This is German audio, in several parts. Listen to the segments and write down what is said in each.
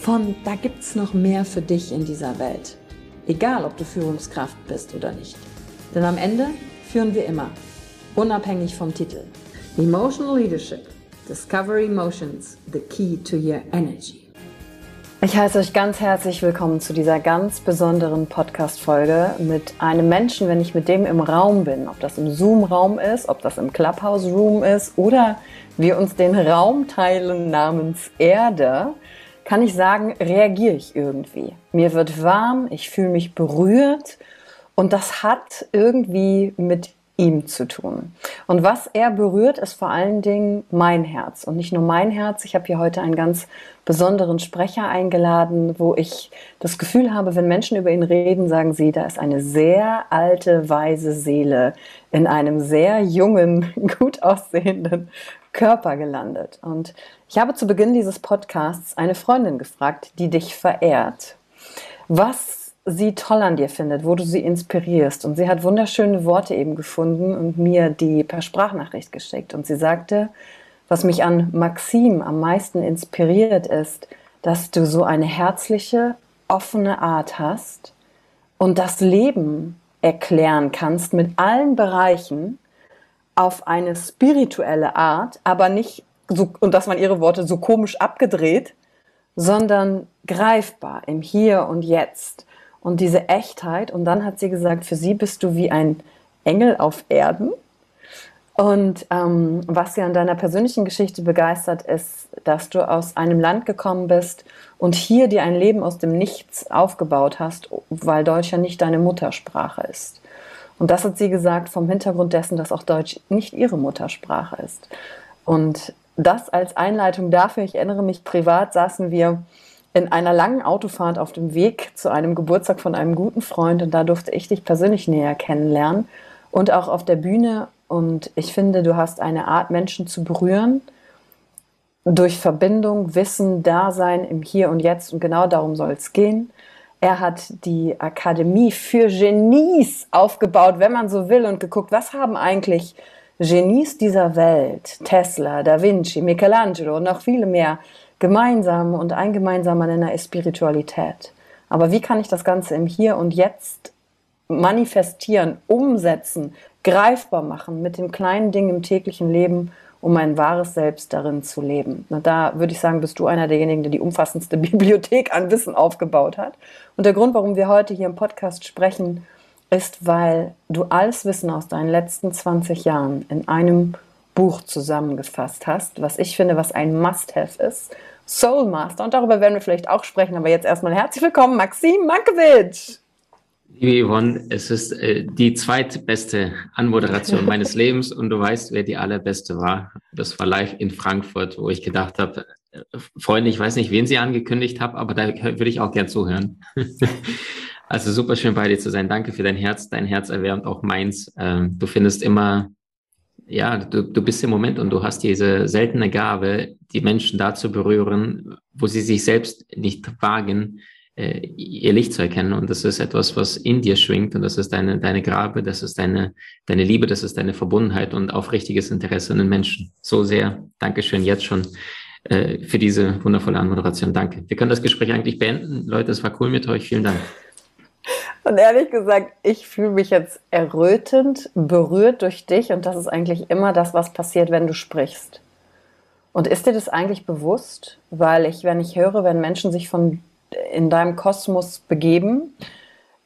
von da gibt's noch mehr für dich in dieser Welt. Egal, ob du Führungskraft bist oder nicht. Denn am Ende führen wir immer, unabhängig vom Titel. Emotional Leadership. Discover Emotions, the key to your energy. Ich heiße euch ganz herzlich willkommen zu dieser ganz besonderen Podcast-Folge mit einem Menschen, wenn ich mit dem im Raum bin. Ob das im Zoom-Raum ist, ob das im Clubhouse-Room ist oder wir uns den Raum teilen namens Erde kann ich sagen, reagiere ich irgendwie. Mir wird warm, ich fühle mich berührt und das hat irgendwie mit ihm zu tun. Und was er berührt, ist vor allen Dingen mein Herz. Und nicht nur mein Herz, ich habe hier heute einen ganz besonderen Sprecher eingeladen, wo ich das Gefühl habe, wenn Menschen über ihn reden, sagen sie, da ist eine sehr alte, weise Seele in einem sehr jungen, gut aussehenden Körper gelandet. Und ich habe zu Beginn dieses Podcasts eine Freundin gefragt, die dich verehrt, was sie toll an dir findet, wo du sie inspirierst. Und sie hat wunderschöne Worte eben gefunden und mir die per Sprachnachricht geschickt. Und sie sagte, was mich an Maxim am meisten inspiriert ist, dass du so eine herzliche, offene Art hast und das Leben erklären kannst mit allen Bereichen, auf eine spirituelle Art, aber nicht so, und das waren ihre Worte, so komisch abgedreht, sondern greifbar im Hier und Jetzt. Und diese Echtheit. Und dann hat sie gesagt, für sie bist du wie ein Engel auf Erden. Und ähm, was sie an deiner persönlichen Geschichte begeistert, ist, dass du aus einem Land gekommen bist und hier dir ein Leben aus dem Nichts aufgebaut hast, weil Deutsch ja nicht deine Muttersprache ist. Und das hat sie gesagt vom Hintergrund dessen, dass auch Deutsch nicht ihre Muttersprache ist. Und das als Einleitung dafür, ich erinnere mich privat, saßen wir in einer langen Autofahrt auf dem Weg zu einem Geburtstag von einem guten Freund und da durfte ich dich persönlich näher kennenlernen und auch auf der Bühne. Und ich finde, du hast eine Art, Menschen zu berühren durch Verbindung, Wissen, Dasein im Hier und Jetzt und genau darum soll es gehen. Er hat die Akademie für Genies aufgebaut, wenn man so will, und geguckt, was haben eigentlich Genies dieser Welt, Tesla, Da Vinci, Michelangelo und noch viele mehr, gemeinsam und ein gemeinsamer Nenner ist Spiritualität. Aber wie kann ich das Ganze im Hier und Jetzt manifestieren, umsetzen, greifbar machen mit dem kleinen Ding im täglichen Leben um mein wahres Selbst darin zu leben. Und da würde ich sagen, bist du einer derjenigen, der die umfassendste Bibliothek an Wissen aufgebaut hat. Und der Grund, warum wir heute hier im Podcast sprechen, ist, weil du alles Wissen aus deinen letzten 20 Jahren in einem Buch zusammengefasst hast, was ich finde, was ein Must-Have ist. Soul Master. Und darüber werden wir vielleicht auch sprechen. Aber jetzt erstmal herzlich willkommen, Maxim Mankiewicz. Liebe Yvonne, es ist äh, die zweitbeste Anmoderation meines Lebens und du weißt, wer die allerbeste war. Das war live in Frankfurt, wo ich gedacht habe, äh, Freunde, ich weiß nicht, wen sie angekündigt habe, aber da würde ich auch gern zuhören. also super schön bei dir zu sein. Danke für dein Herz. Dein Herz erwärmt auch meins. Ähm, du findest immer, ja, du, du bist im Moment und du hast diese seltene Gabe, die Menschen da zu berühren, wo sie sich selbst nicht wagen, äh, ihr Licht zu erkennen. Und das ist etwas, was in dir schwingt und das ist deine, deine Grabe, das ist deine, deine Liebe, das ist deine Verbundenheit und aufrichtiges Interesse an den Menschen. So sehr. Dankeschön jetzt schon äh, für diese wundervolle Anmoderation. Danke. Wir können das Gespräch eigentlich beenden. Leute, es war cool mit euch. Vielen Dank. Und ehrlich gesagt, ich fühle mich jetzt errötend, berührt durch dich und das ist eigentlich immer das, was passiert, wenn du sprichst. Und ist dir das eigentlich bewusst? Weil ich, wenn ich höre, wenn Menschen sich von in deinem Kosmos begeben,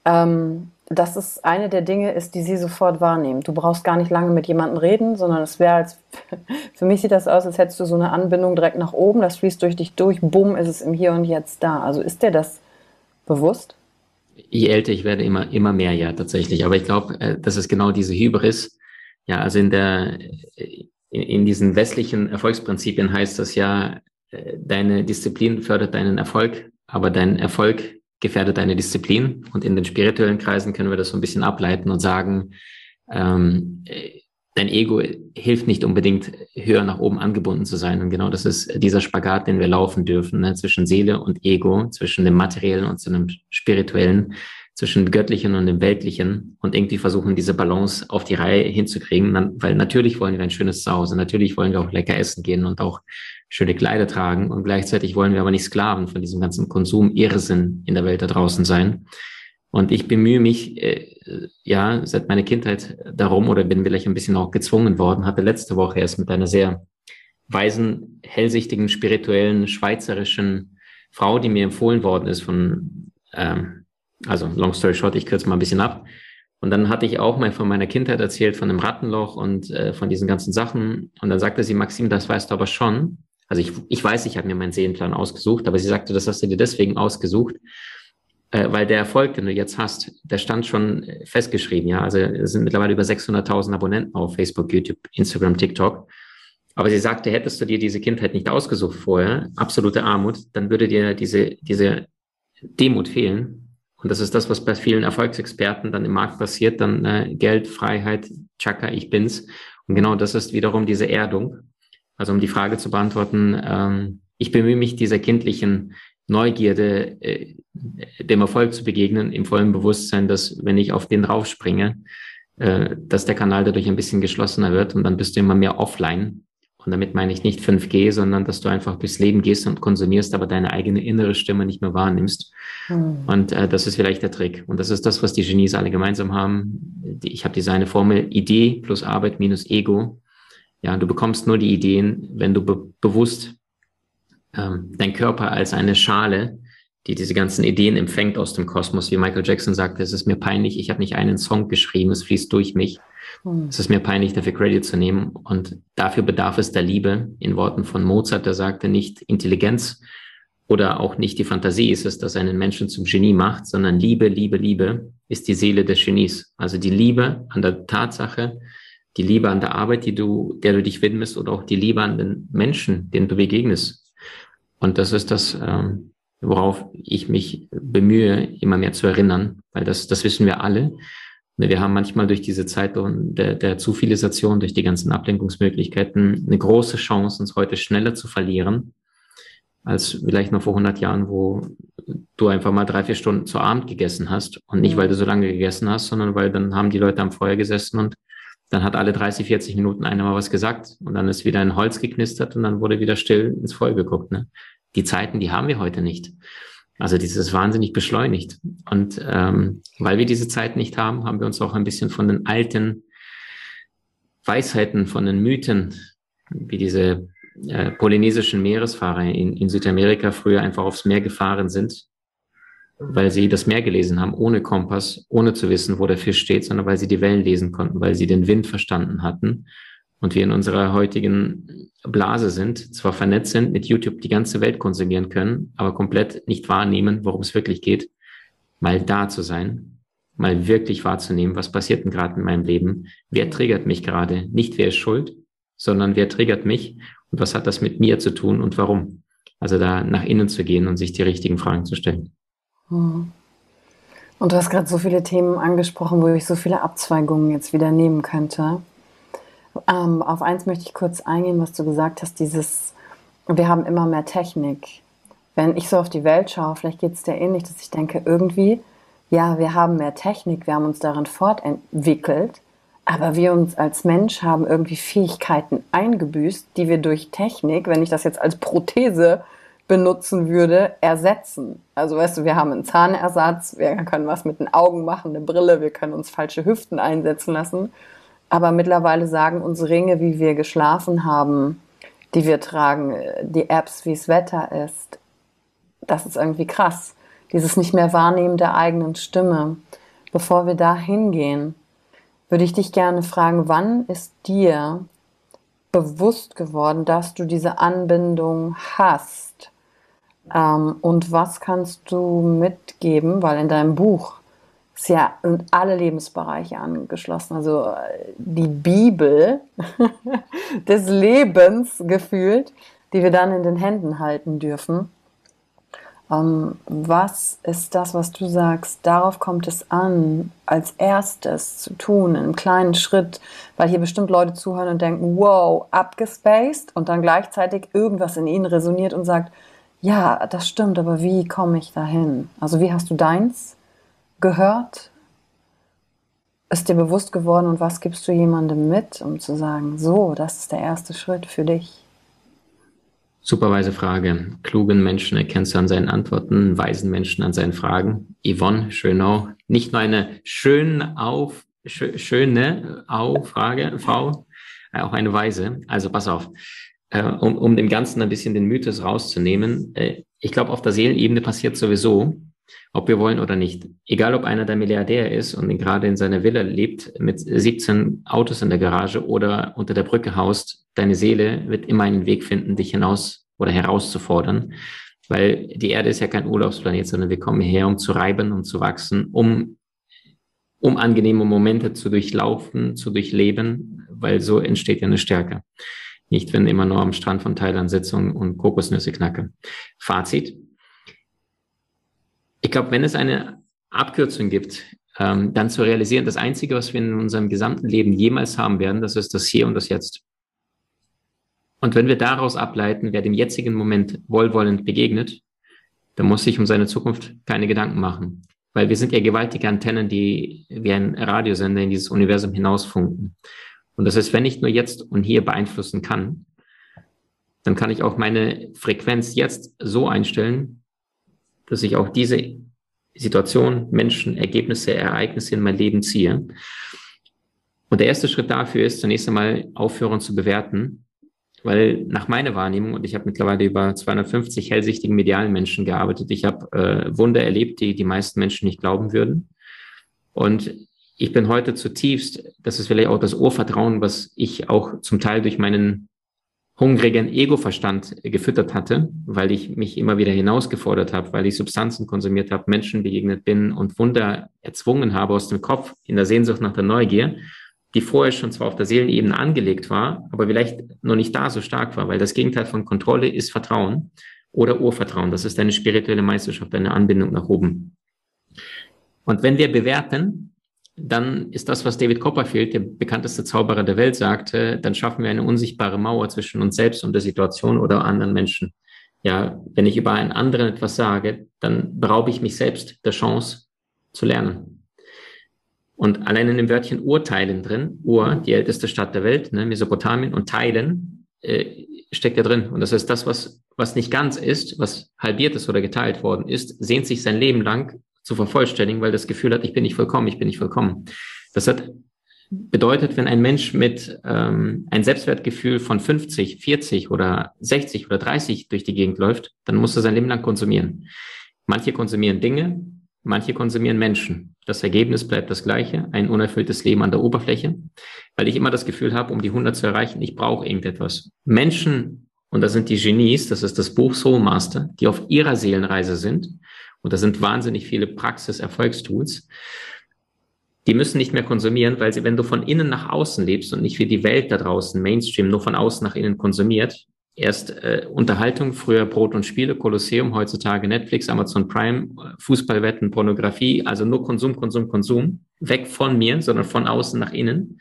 ähm, dass es eine der Dinge ist, die sie sofort wahrnehmen. Du brauchst gar nicht lange mit jemandem reden, sondern es wäre als, für mich sieht das aus, als hättest du so eine Anbindung direkt nach oben, das fließt durch dich durch, bumm, ist es im Hier und Jetzt da. Also ist dir das bewusst? Je älter ich werde, immer, immer mehr, ja, tatsächlich. Aber ich glaube, äh, das ist genau diese Hybris. Ja, also in der, in, in diesen westlichen Erfolgsprinzipien heißt das ja, äh, deine Disziplin fördert deinen Erfolg, aber dein Erfolg gefährdet deine Disziplin. Und in den spirituellen Kreisen können wir das so ein bisschen ableiten und sagen, ähm, dein Ego hilft nicht unbedingt höher nach oben angebunden zu sein. Und genau das ist dieser Spagat, den wir laufen dürfen, ne? zwischen Seele und Ego, zwischen dem materiellen und dem spirituellen, zwischen dem göttlichen und dem weltlichen und irgendwie versuchen, diese Balance auf die Reihe hinzukriegen, weil natürlich wollen wir ein schönes Zuhause, natürlich wollen wir auch lecker essen gehen und auch schöne Kleider tragen und gleichzeitig wollen wir aber nicht Sklaven von diesem ganzen Konsum, Irrsinn in der Welt da draußen sein. Und ich bemühe mich, äh, ja, seit meiner Kindheit darum oder bin vielleicht ein bisschen auch gezwungen worden, hatte letzte Woche erst mit einer sehr weisen, hellsichtigen, spirituellen, schweizerischen Frau, die mir empfohlen worden ist von, ähm, also long story short, ich kürze mal ein bisschen ab. Und dann hatte ich auch mal von meiner Kindheit erzählt, von dem Rattenloch und äh, von diesen ganzen Sachen. Und dann sagte sie, Maxim, das weißt du aber schon. Also ich, ich weiß, ich habe mir meinen Seelenplan ausgesucht, aber sie sagte, das hast du dir deswegen ausgesucht, weil der Erfolg, den du jetzt hast, der stand schon festgeschrieben. Ja, also es sind mittlerweile über 600.000 Abonnenten auf Facebook, YouTube, Instagram, TikTok. Aber sie sagte, hättest du dir diese Kindheit nicht ausgesucht vorher, absolute Armut, dann würde dir diese, diese Demut fehlen. Und das ist das, was bei vielen Erfolgsexperten dann im Markt passiert, dann äh, Geld, Freiheit, Chaka, ich bin's. Und genau das ist wiederum diese Erdung. Also um die Frage zu beantworten, ähm, ich bemühe mich dieser kindlichen Neugierde, äh, dem Erfolg zu begegnen, im vollen Bewusstsein, dass wenn ich auf den raufspringe, äh, dass der Kanal dadurch ein bisschen geschlossener wird und dann bist du immer mehr offline. Und damit meine ich nicht 5G, sondern dass du einfach durchs Leben gehst und konsumierst, aber deine eigene innere Stimme nicht mehr wahrnimmst. Mhm. Und äh, das ist vielleicht der Trick. Und das ist das, was die Genies alle gemeinsam haben. Ich habe diese eine Formel Idee plus Arbeit minus Ego ja, du bekommst nur die Ideen, wenn du be bewusst ähm, dein Körper als eine Schale, die diese ganzen Ideen empfängt aus dem Kosmos, wie Michael Jackson sagte, es ist mir peinlich, ich habe nicht einen Song geschrieben, es fließt durch mich. Hm. Es ist mir peinlich, dafür Credit zu nehmen. Und dafür bedarf es der Liebe. In Worten von Mozart, der sagte nicht Intelligenz oder auch nicht die Fantasie ist es, das einen Menschen zum Genie macht, sondern Liebe, Liebe, Liebe ist die Seele des Genies. Also die Liebe an der Tatsache, die Liebe an der Arbeit, die du, der du dich widmest oder auch die Liebe an den Menschen, denen du begegnest. Und das ist das, ähm, worauf ich mich bemühe, immer mehr zu erinnern, weil das, das wissen wir alle. Wir haben manchmal durch diese Zeit der, der Zufilisation, durch die ganzen Ablenkungsmöglichkeiten eine große Chance, uns heute schneller zu verlieren, als vielleicht noch vor 100 Jahren, wo du einfach mal drei, vier Stunden zu Abend gegessen hast und nicht, weil du so lange gegessen hast, sondern weil dann haben die Leute am Feuer gesessen und dann hat alle 30, 40 Minuten einer mal was gesagt und dann ist wieder ein Holz geknistert und dann wurde wieder still ins Feuer geguckt. Ne? Die Zeiten, die haben wir heute nicht. Also dieses wahnsinnig beschleunigt. Und ähm, weil wir diese Zeit nicht haben, haben wir uns auch ein bisschen von den alten Weisheiten, von den Mythen, wie diese äh, polynesischen Meeresfahrer in, in Südamerika früher einfach aufs Meer gefahren sind, weil sie das Meer gelesen haben, ohne Kompass, ohne zu wissen, wo der Fisch steht, sondern weil sie die Wellen lesen konnten, weil sie den Wind verstanden hatten. Und wir in unserer heutigen Blase sind, zwar vernetzt sind, mit YouTube die ganze Welt konsumieren können, aber komplett nicht wahrnehmen, worum es wirklich geht, mal da zu sein, mal wirklich wahrzunehmen, was passiert denn gerade in meinem Leben, wer triggert mich gerade, nicht wer ist schuld, sondern wer triggert mich und was hat das mit mir zu tun und warum. Also da nach innen zu gehen und sich die richtigen Fragen zu stellen. Hm. Und du hast gerade so viele Themen angesprochen, wo ich so viele Abzweigungen jetzt wieder nehmen könnte. Ähm, auf eins möchte ich kurz eingehen, was du gesagt hast, dieses, wir haben immer mehr Technik. wenn ich so auf die Welt schaue, vielleicht geht es dir ähnlich, dass ich denke, irgendwie, ja, wir haben mehr Technik, wir haben uns darin fortentwickelt, aber wir uns als Mensch haben irgendwie Fähigkeiten eingebüßt, die wir durch Technik, wenn ich das jetzt als Prothese benutzen würde, ersetzen. Also weißt du, wir haben einen Zahnersatz, wir können was mit den Augen machen, eine Brille, wir können uns falsche Hüften einsetzen lassen. Aber mittlerweile sagen uns Ringe, wie wir geschlafen haben, die wir tragen, die Apps, wie es Wetter ist. Das ist irgendwie krass. Dieses nicht mehr Wahrnehmen der eigenen Stimme. Bevor wir da hingehen, würde ich dich gerne fragen, wann ist dir bewusst geworden, dass du diese Anbindung hast? Ähm, und was kannst du mitgeben, weil in deinem Buch ja in alle Lebensbereiche angeschlossen, also die Bibel des Lebens gefühlt, die wir dann in den Händen halten dürfen. Ähm, was ist das, was du sagst? Darauf kommt es an, als erstes zu tun, in einem kleinen Schritt, weil hier bestimmt Leute zuhören und denken, wow, abgespaced und dann gleichzeitig irgendwas in ihnen resoniert und sagt, ja, das stimmt, aber wie komme ich dahin? Also wie hast du deins gehört? Ist dir bewusst geworden und was gibst du jemandem mit, um zu sagen, so, das ist der erste Schritt für dich? Superweise Frage. Klugen Menschen erkennst du an seinen Antworten, weisen Menschen an seinen Fragen. Yvonne Schönau, nicht nur eine schön auf, schö, schöne Au-Frage, Frau, äh, auch eine weise. Also pass auf, äh, um, um dem Ganzen ein bisschen den Mythos rauszunehmen. Äh, ich glaube, auf der Seelenebene passiert sowieso, ob wir wollen oder nicht. Egal, ob einer der Milliardär ist und gerade in seiner Villa lebt mit 17 Autos in der Garage oder unter der Brücke haust, deine Seele wird immer einen Weg finden, dich hinaus oder herauszufordern. Weil die Erde ist ja kein Urlaubsplanet, sondern wir kommen hierher, um zu reiben und zu wachsen, um, um angenehme Momente zu durchlaufen, zu durchleben, weil so entsteht ja eine Stärke. Nicht, wenn immer nur am Strand von Thailand sitze und, und Kokosnüsse knacke. Fazit ich glaube, wenn es eine Abkürzung gibt, ähm, dann zu realisieren, das Einzige, was wir in unserem gesamten Leben jemals haben werden, das ist das Hier und das Jetzt. Und wenn wir daraus ableiten, wer dem jetzigen Moment wohlwollend begegnet, dann muss sich um seine Zukunft keine Gedanken machen. Weil wir sind ja gewaltige Antennen, die wie ein Radiosender in dieses Universum hinausfunken. Und das heißt, wenn ich nur jetzt und hier beeinflussen kann, dann kann ich auch meine Frequenz jetzt so einstellen, dass ich auch diese Situation, Menschen, Ergebnisse, Ereignisse in mein Leben ziehe. Und der erste Schritt dafür ist zunächst einmal aufhören zu bewerten, weil nach meiner Wahrnehmung, und ich habe mittlerweile über 250 hellsichtigen medialen Menschen gearbeitet, ich habe äh, Wunder erlebt, die die meisten Menschen nicht glauben würden. Und ich bin heute zutiefst, das ist vielleicht auch das Urvertrauen, was ich auch zum Teil durch meinen hungrigen Ego-Verstand gefüttert hatte, weil ich mich immer wieder hinausgefordert habe, weil ich Substanzen konsumiert habe, Menschen begegnet bin und Wunder erzwungen habe aus dem Kopf in der Sehnsucht nach der Neugier, die vorher schon zwar auf der Seelenebene angelegt war, aber vielleicht noch nicht da so stark war, weil das Gegenteil von Kontrolle ist Vertrauen oder Urvertrauen. Das ist eine spirituelle Meisterschaft, eine Anbindung nach oben. Und wenn wir bewerten, dann ist das, was David Copperfield, der bekannteste Zauberer der Welt, sagte, dann schaffen wir eine unsichtbare Mauer zwischen uns selbst und der Situation oder anderen Menschen. Ja, wenn ich über einen anderen etwas sage, dann beraube ich mich selbst der Chance zu lernen. Und allein in dem Wörtchen Urteilen drin, Ur, die älteste Stadt der Welt, ne, Mesopotamien, und Teilen äh, steckt ja drin. Und das heißt, das, was, was nicht ganz ist, was halbiert ist oder geteilt worden ist, sehnt sich sein Leben lang zu vervollständigen, weil das Gefühl hat, ich bin nicht vollkommen, ich bin nicht vollkommen. Das hat bedeutet, wenn ein Mensch mit ähm, ein Selbstwertgefühl von 50, 40 oder 60 oder 30 durch die Gegend läuft, dann muss er sein Leben lang konsumieren. Manche konsumieren Dinge, manche konsumieren Menschen. Das Ergebnis bleibt das gleiche, ein unerfülltes Leben an der Oberfläche, weil ich immer das Gefühl habe, um die 100 zu erreichen, ich brauche irgendetwas. Menschen, und das sind die Genies, das ist das Buch Soul Master, die auf ihrer Seelenreise sind und da sind wahnsinnig viele Praxis-Erfolgstools. Die müssen nicht mehr konsumieren, weil sie, wenn du von innen nach außen lebst und nicht wie die Welt da draußen, Mainstream, nur von außen nach innen konsumiert, erst äh, Unterhaltung, früher Brot und Spiele, Kolosseum, heutzutage Netflix, Amazon Prime, Fußballwetten, Pornografie, also nur Konsum, Konsum, Konsum, weg von mir, sondern von außen nach innen.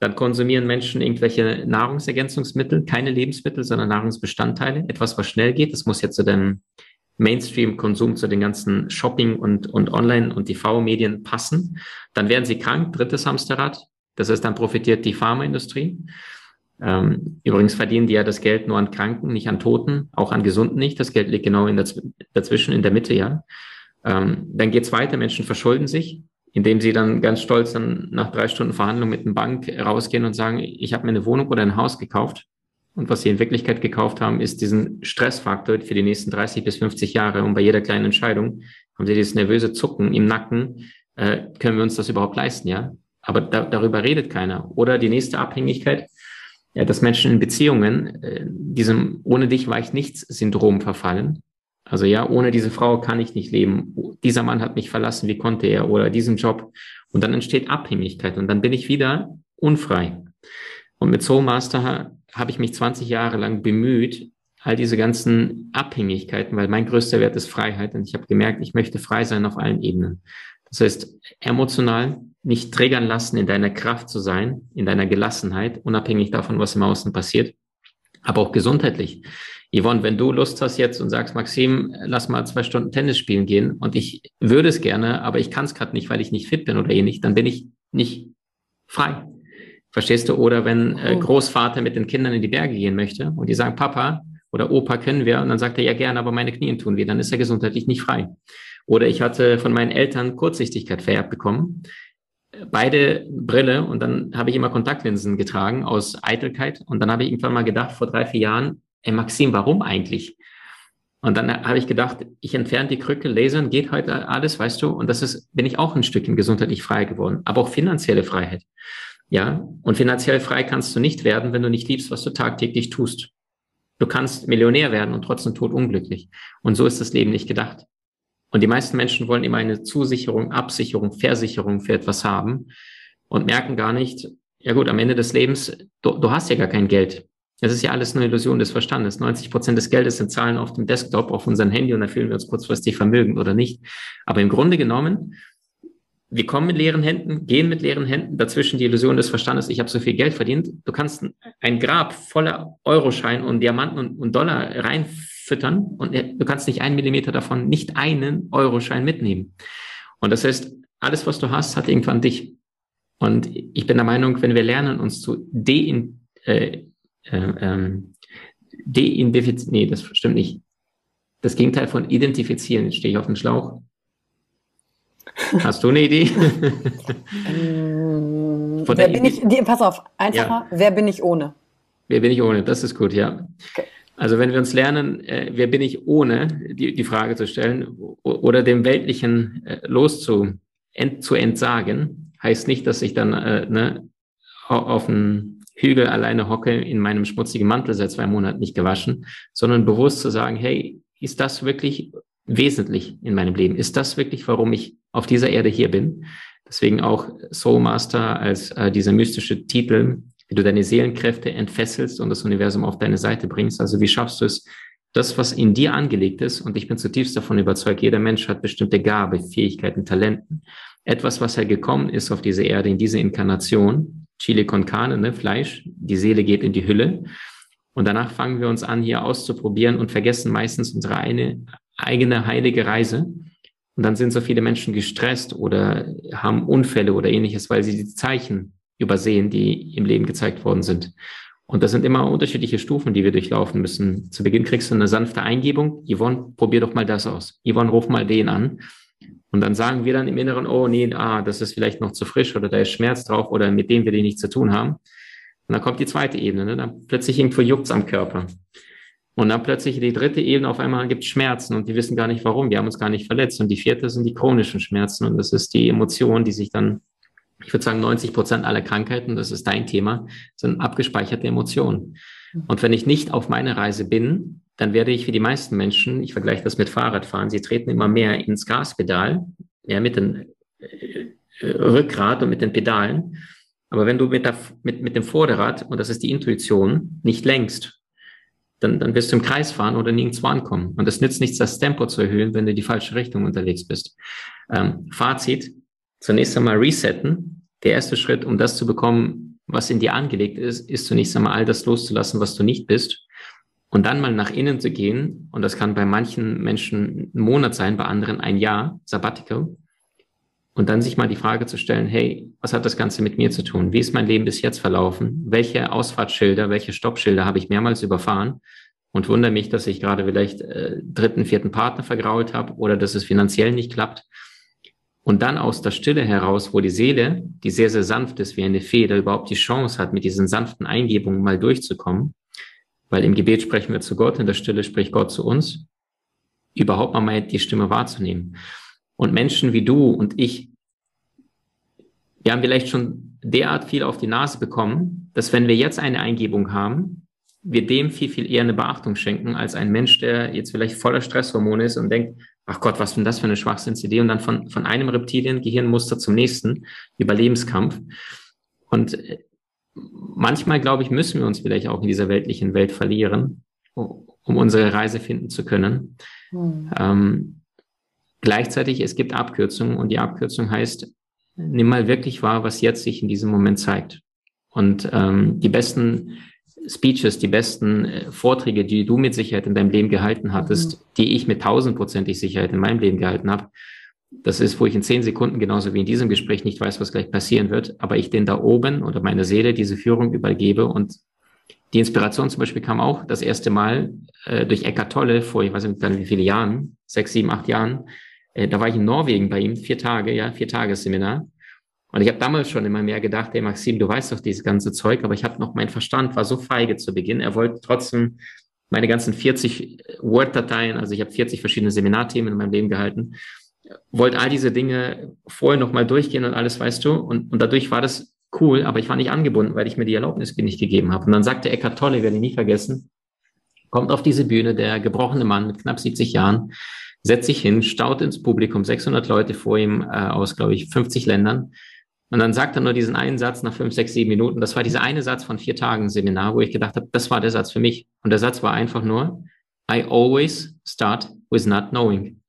Dann konsumieren Menschen irgendwelche Nahrungsergänzungsmittel, keine Lebensmittel, sondern Nahrungsbestandteile, etwas, was schnell geht. Das muss ja zu deinem Mainstream-Konsum zu den ganzen Shopping- und, und Online- und TV-Medien passen. Dann werden sie krank, drittes Hamsterrad. Das heißt, dann profitiert die Pharmaindustrie. Ähm, übrigens verdienen die ja das Geld nur an Kranken, nicht an Toten, auch an Gesunden nicht. Das Geld liegt genau in der, dazwischen, in der Mitte, ja. Ähm, dann geht's weiter, Menschen verschulden sich, indem sie dann ganz stolz dann nach drei Stunden Verhandlung mit einer Bank rausgehen und sagen, ich habe mir eine Wohnung oder ein Haus gekauft. Und was sie in Wirklichkeit gekauft haben, ist diesen Stressfaktor für die nächsten 30 bis 50 Jahre. Und bei jeder kleinen Entscheidung haben sie dieses nervöse Zucken im Nacken. Äh, können wir uns das überhaupt leisten, ja? Aber da, darüber redet keiner. Oder die nächste Abhängigkeit, ja, dass Menschen in Beziehungen äh, diesem ohne dich war ich nichts Syndrom verfallen. Also ja, ohne diese Frau kann ich nicht leben. Dieser Mann hat mich verlassen, wie konnte er? Oder diesen Job. Und dann entsteht Abhängigkeit und dann bin ich wieder unfrei. Und mit Soul Master habe ich mich 20 Jahre lang bemüht, all diese ganzen Abhängigkeiten, weil mein größter Wert ist Freiheit und ich habe gemerkt, ich möchte frei sein auf allen Ebenen. Das heißt, emotional nicht triggern lassen, in deiner Kraft zu sein, in deiner Gelassenheit, unabhängig davon, was im Außen passiert, aber auch gesundheitlich. Yvonne, wenn du Lust hast jetzt und sagst, Maxim, lass mal zwei Stunden Tennis spielen gehen und ich würde es gerne, aber ich kann es gerade nicht, weil ich nicht fit bin oder ähnlich, dann bin ich nicht frei. Verstehst du? Oder wenn äh, oh. Großvater mit den Kindern in die Berge gehen möchte und die sagen, Papa oder Opa können wir, und dann sagt er, ja gerne, aber meine Knie tun weh, dann ist er gesundheitlich nicht frei. Oder ich hatte von meinen Eltern Kurzsichtigkeit vererbt bekommen beide Brille und dann habe ich immer Kontaktlinsen getragen aus Eitelkeit und dann habe ich irgendwann mal gedacht, vor drei, vier Jahren, ey Maxim, warum eigentlich? Und dann habe ich gedacht, ich entferne die Krücke, lasern, geht heute alles, weißt du, und das ist, bin ich auch ein Stückchen gesundheitlich frei geworden, aber auch finanzielle Freiheit. Ja, und finanziell frei kannst du nicht werden, wenn du nicht liebst, was du tagtäglich tust. Du kannst Millionär werden und trotzdem tot unglücklich. Und so ist das Leben nicht gedacht. Und die meisten Menschen wollen immer eine Zusicherung, Absicherung, Versicherung für etwas haben und merken gar nicht, ja gut, am Ende des Lebens, du, du hast ja gar kein Geld. Das ist ja alles eine Illusion des Verstandes. 90 Prozent des Geldes sind Zahlen auf dem Desktop, auf unserem Handy und da fühlen wir uns kurzfristig vermögend oder nicht. Aber im Grunde genommen, wir kommen mit leeren Händen, gehen mit leeren Händen, dazwischen die Illusion des Verstandes, ich habe so viel Geld verdient. Du kannst ein Grab voller Euroschein und Diamanten und, und Dollar rein füttern und du kannst nicht einen Millimeter davon, nicht einen Euroschein mitnehmen. Und das heißt, alles, was du hast, hat irgendwann dich. Und ich bin der Meinung, wenn wir lernen, uns zu dein, äh, äh, ähm, deinfizieren, nee, das stimmt nicht. Das Gegenteil von identifizieren, stehe ich auf dem Schlauch. Hast du eine Idee? ähm, wer bin ich, die, pass auf, einfacher, ja. wer bin ich ohne? Wer bin ich ohne? Das ist gut, ja. Okay. Also wenn wir uns lernen, äh, wer bin ich ohne, die, die Frage zu stellen oder dem Weltlichen äh, loszu ent, zu entsagen, heißt nicht, dass ich dann äh, ne, auf einem Hügel alleine hocke, in meinem schmutzigen Mantel seit zwei Monaten nicht gewaschen, sondern bewusst zu sagen, hey, ist das wirklich wesentlich in meinem Leben? Ist das wirklich, warum ich auf dieser Erde hier bin? Deswegen auch Soul Master als äh, dieser mystische Titel, wie du deine Seelenkräfte entfesselst und das Universum auf deine Seite bringst. Also wie schaffst du es, das, was in dir angelegt ist, und ich bin zutiefst davon überzeugt, jeder Mensch hat bestimmte Gabe, Fähigkeiten, Talenten. Etwas, was er gekommen ist auf diese Erde, in diese Inkarnation, Chile con carne, ne, Fleisch, die Seele geht in die Hülle. Und danach fangen wir uns an, hier auszuprobieren und vergessen meistens unsere eine, eigene heilige Reise. Und dann sind so viele Menschen gestresst oder haben Unfälle oder ähnliches, weil sie die Zeichen übersehen, die im Leben gezeigt worden sind. Und das sind immer unterschiedliche Stufen, die wir durchlaufen müssen. Zu Beginn kriegst du eine sanfte Eingebung. Yvonne, probier doch mal das aus. Yvonne, ruf mal den an. Und dann sagen wir dann im Inneren, oh nee, ah, das ist vielleicht noch zu frisch oder da ist Schmerz drauf oder mit dem wir die nichts zu tun haben. Und dann kommt die zweite Ebene, ne? dann plötzlich irgendwo juckt's am Körper. Und dann plötzlich die dritte Ebene, auf einmal gibt Schmerzen und die wissen gar nicht warum, wir haben uns gar nicht verletzt. Und die vierte sind die chronischen Schmerzen und das ist die Emotion, die sich dann ich würde sagen, 90 Prozent aller Krankheiten, das ist dein Thema, sind abgespeicherte Emotionen. Mhm. Und wenn ich nicht auf meiner Reise bin, dann werde ich wie die meisten Menschen, ich vergleiche das mit Fahrradfahren, sie treten immer mehr ins Gaspedal, ja, mit dem äh, Rückgrat und mit den Pedalen. Aber wenn du mit, der, mit, mit dem Vorderrad, und das ist die Intuition, nicht längst, dann, dann wirst du im Kreis fahren oder nirgendwo ankommen. Und es nützt nichts, das Tempo zu erhöhen, wenn du die falsche Richtung unterwegs bist. Ähm, Fazit, zunächst einmal resetten. Der erste Schritt, um das zu bekommen, was in dir angelegt ist, ist zunächst einmal all das loszulassen, was du nicht bist. Und dann mal nach innen zu gehen, und das kann bei manchen Menschen ein Monat sein, bei anderen ein Jahr, Sabbatical, und dann sich mal die Frage zu stellen, hey, was hat das Ganze mit mir zu tun? Wie ist mein Leben bis jetzt verlaufen? Welche Ausfahrtsschilder, welche Stoppschilder habe ich mehrmals überfahren? Und wundere mich, dass ich gerade vielleicht äh, dritten, vierten Partner vergrault habe oder dass es finanziell nicht klappt. Und dann aus der Stille heraus, wo die Seele, die sehr, sehr sanft ist wie eine Feder, überhaupt die Chance hat, mit diesen sanften Eingebungen mal durchzukommen, weil im Gebet sprechen wir zu Gott, in der Stille spricht Gott zu uns, überhaupt mal die Stimme wahrzunehmen. Und Menschen wie du und ich, wir haben vielleicht schon derart viel auf die Nase bekommen, dass wenn wir jetzt eine Eingebung haben, wir dem viel, viel eher eine Beachtung schenken, als ein Mensch, der jetzt vielleicht voller Stresshormone ist und denkt, ach Gott, was für das für eine Schwachsinnsidee und dann von, von einem Reptilien-Gehirnmuster zum nächsten, Überlebenskampf. Und äh, manchmal, glaube ich, müssen wir uns vielleicht auch in dieser weltlichen Welt verlieren, um unsere Reise finden zu können. Mhm. Ähm, Gleichzeitig, es gibt Abkürzungen und die Abkürzung heißt, nimm mal wirklich wahr, was jetzt sich in diesem Moment zeigt. Und ähm, die besten Speeches, die besten äh, Vorträge, die du mit Sicherheit in deinem Leben gehalten hattest, mhm. die ich mit tausendprozentig Sicherheit in meinem Leben gehalten habe, das ist, wo ich in zehn Sekunden genauso wie in diesem Gespräch nicht weiß, was gleich passieren wird, aber ich den da oben oder meine Seele diese Führung übergebe und die Inspiration zum Beispiel kam auch das erste Mal äh, durch Eckart Tolle vor, ich weiß nicht wie viele Jahren, sechs, sieben, acht Jahren, äh, da war ich in Norwegen bei ihm, vier Tage, ja, vier Tagesseminar. Und ich habe damals schon immer mehr gedacht, hey Maxim, du weißt doch dieses ganze Zeug, aber ich habe noch, mein Verstand war so feige zu Beginn. Er wollte trotzdem meine ganzen 40 Word-Dateien, also ich habe 40 verschiedene Seminarthemen in meinem Leben gehalten, wollte all diese Dinge vorher nochmal durchgehen und alles, weißt du. Und, und dadurch war das cool, aber ich war nicht angebunden, weil ich mir die Erlaubnis nicht gegeben habe. Und dann sagte Eckhart Tolle, werde ich nie vergessen, kommt auf diese Bühne, der gebrochene Mann mit knapp 70 Jahren, setzt sich hin, staut ins Publikum, 600 Leute vor ihm äh, aus, glaube ich, 50 Ländern. Und dann sagt er nur diesen einen Satz nach fünf, sechs, sieben Minuten. Das war dieser eine Satz von vier Tagen Seminar, wo ich gedacht habe, das war der Satz für mich. Und der Satz war einfach nur, I always start with not knowing.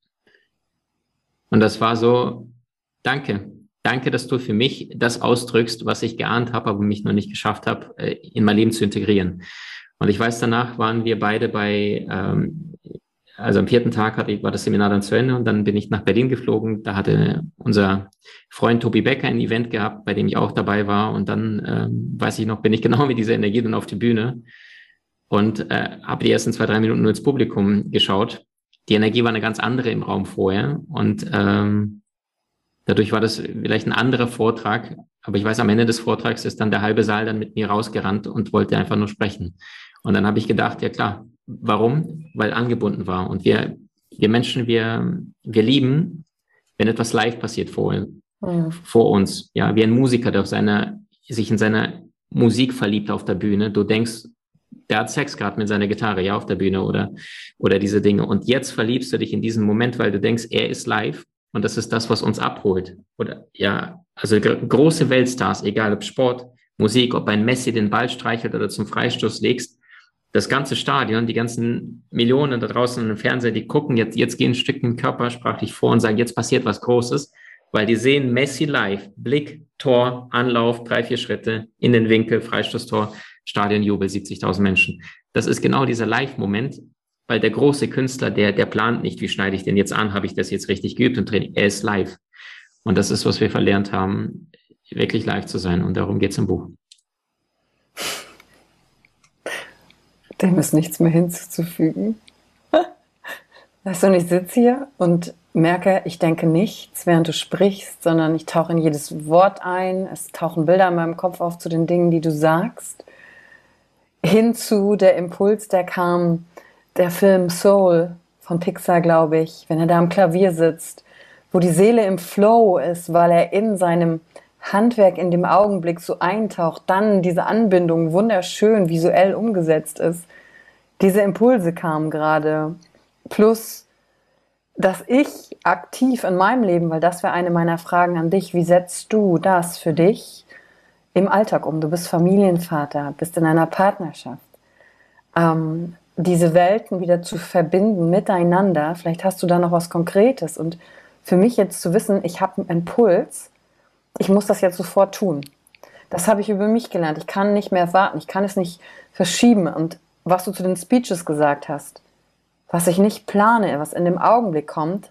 Und das war so, danke. Danke, dass du für mich das ausdrückst, was ich geahnt habe, aber mich noch nicht geschafft habe, äh, in mein Leben zu integrieren. Und ich weiß, danach waren wir beide bei ähm, also am vierten Tag hatte ich, war das Seminar dann zu Ende und dann bin ich nach Berlin geflogen. Da hatte unser Freund Tobi Becker ein Event gehabt, bei dem ich auch dabei war. Und dann, ähm, weiß ich noch, bin ich genau mit dieser Energie dann auf die Bühne und äh, habe die ersten zwei, drei Minuten nur ins Publikum geschaut. Die Energie war eine ganz andere im Raum vorher und ähm, dadurch war das vielleicht ein anderer Vortrag. Aber ich weiß, am Ende des Vortrags ist dann der halbe Saal dann mit mir rausgerannt und wollte einfach nur sprechen. Und dann habe ich gedacht, ja klar, Warum? Weil angebunden war. Und wir, wir Menschen, wir, wir lieben, wenn etwas live passiert vor, mhm. vor uns. Ja, wie ein Musiker, der auf seine, sich in seine Musik verliebt auf der Bühne. Du denkst, der hat Sex gerade mit seiner Gitarre, ja, auf der Bühne oder, oder diese Dinge. Und jetzt verliebst du dich in diesen Moment, weil du denkst, er ist live und das ist das, was uns abholt. Oder, ja, also große Weltstars, egal ob Sport, Musik, ob ein Messi den Ball streichelt oder zum Freistoß legst, das ganze Stadion, die ganzen Millionen da draußen im Fernseher, die gucken jetzt, jetzt gehen ein Stückchen körpersprachlich vor und sagen, jetzt passiert was Großes, weil die sehen Messi live, Blick, Tor, Anlauf, drei, vier Schritte in den Winkel, Freistoßtor, Stadionjubel, 70.000 Menschen. Das ist genau dieser Live-Moment, weil der große Künstler, der, der plant nicht, wie schneide ich den jetzt an, habe ich das jetzt richtig geübt und trainiert. Er ist live. Und das ist, was wir verlernt haben, wirklich live zu sein. Und darum geht es im Buch. Dem ist nichts mehr hinzuzufügen. Weißt du, und ich sitze hier und merke, ich denke nichts, während du sprichst, sondern ich tauche in jedes Wort ein. Es tauchen Bilder in meinem Kopf auf zu den Dingen, die du sagst. Hinzu der Impuls, der kam, der Film Soul von Pixar, glaube ich, wenn er da am Klavier sitzt, wo die Seele im Flow ist, weil er in seinem Handwerk in dem Augenblick so eintaucht, dann diese Anbindung wunderschön visuell umgesetzt ist. Diese Impulse kamen gerade. Plus, dass ich aktiv in meinem Leben, weil das wäre eine meiner Fragen an dich, wie setzt du das für dich im Alltag um? Du bist Familienvater, bist in einer Partnerschaft. Ähm, diese Welten wieder zu verbinden miteinander, vielleicht hast du da noch was Konkretes. Und für mich jetzt zu wissen, ich habe einen Impuls, ich muss das jetzt sofort tun. Das habe ich über mich gelernt. Ich kann nicht mehr warten. Ich kann es nicht verschieben. Und was du zu den Speeches gesagt hast. Was ich nicht plane, was in dem Augenblick kommt,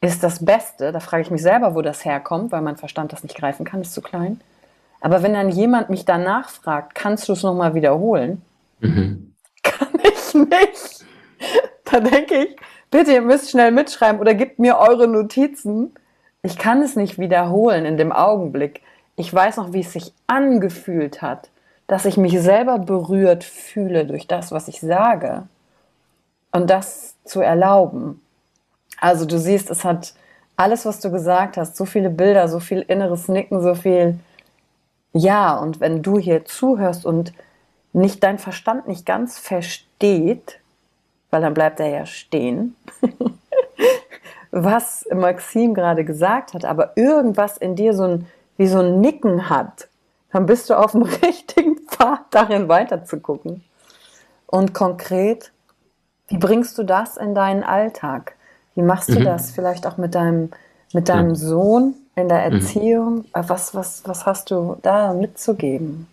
ist das Beste. Da frage ich mich selber, wo das herkommt, weil mein Verstand das nicht greifen kann, ist zu klein. Aber wenn dann jemand mich danach fragt, kannst du es nochmal wiederholen? Mhm. Kann ich nicht. Da denke ich, bitte, ihr müsst schnell mitschreiben oder gebt mir eure Notizen. Ich kann es nicht wiederholen in dem Augenblick. Ich weiß noch, wie es sich angefühlt hat, dass ich mich selber berührt fühle durch das, was ich sage. Und das zu erlauben. Also du siehst, es hat alles, was du gesagt hast, so viele Bilder, so viel inneres Nicken, so viel Ja. Und wenn du hier zuhörst und nicht dein Verstand nicht ganz versteht, weil dann bleibt er ja stehen, was Maxim gerade gesagt hat, aber irgendwas in dir so ein, wie so ein Nicken hat, dann bist du auf dem richtigen Pfad, darin weiterzugucken. Und konkret, wie bringst du das in deinen Alltag? Wie machst du mhm. das vielleicht auch mit deinem, mit deinem ja. Sohn in der mhm. Erziehung? Mhm. Was, was, was hast du da mitzugeben?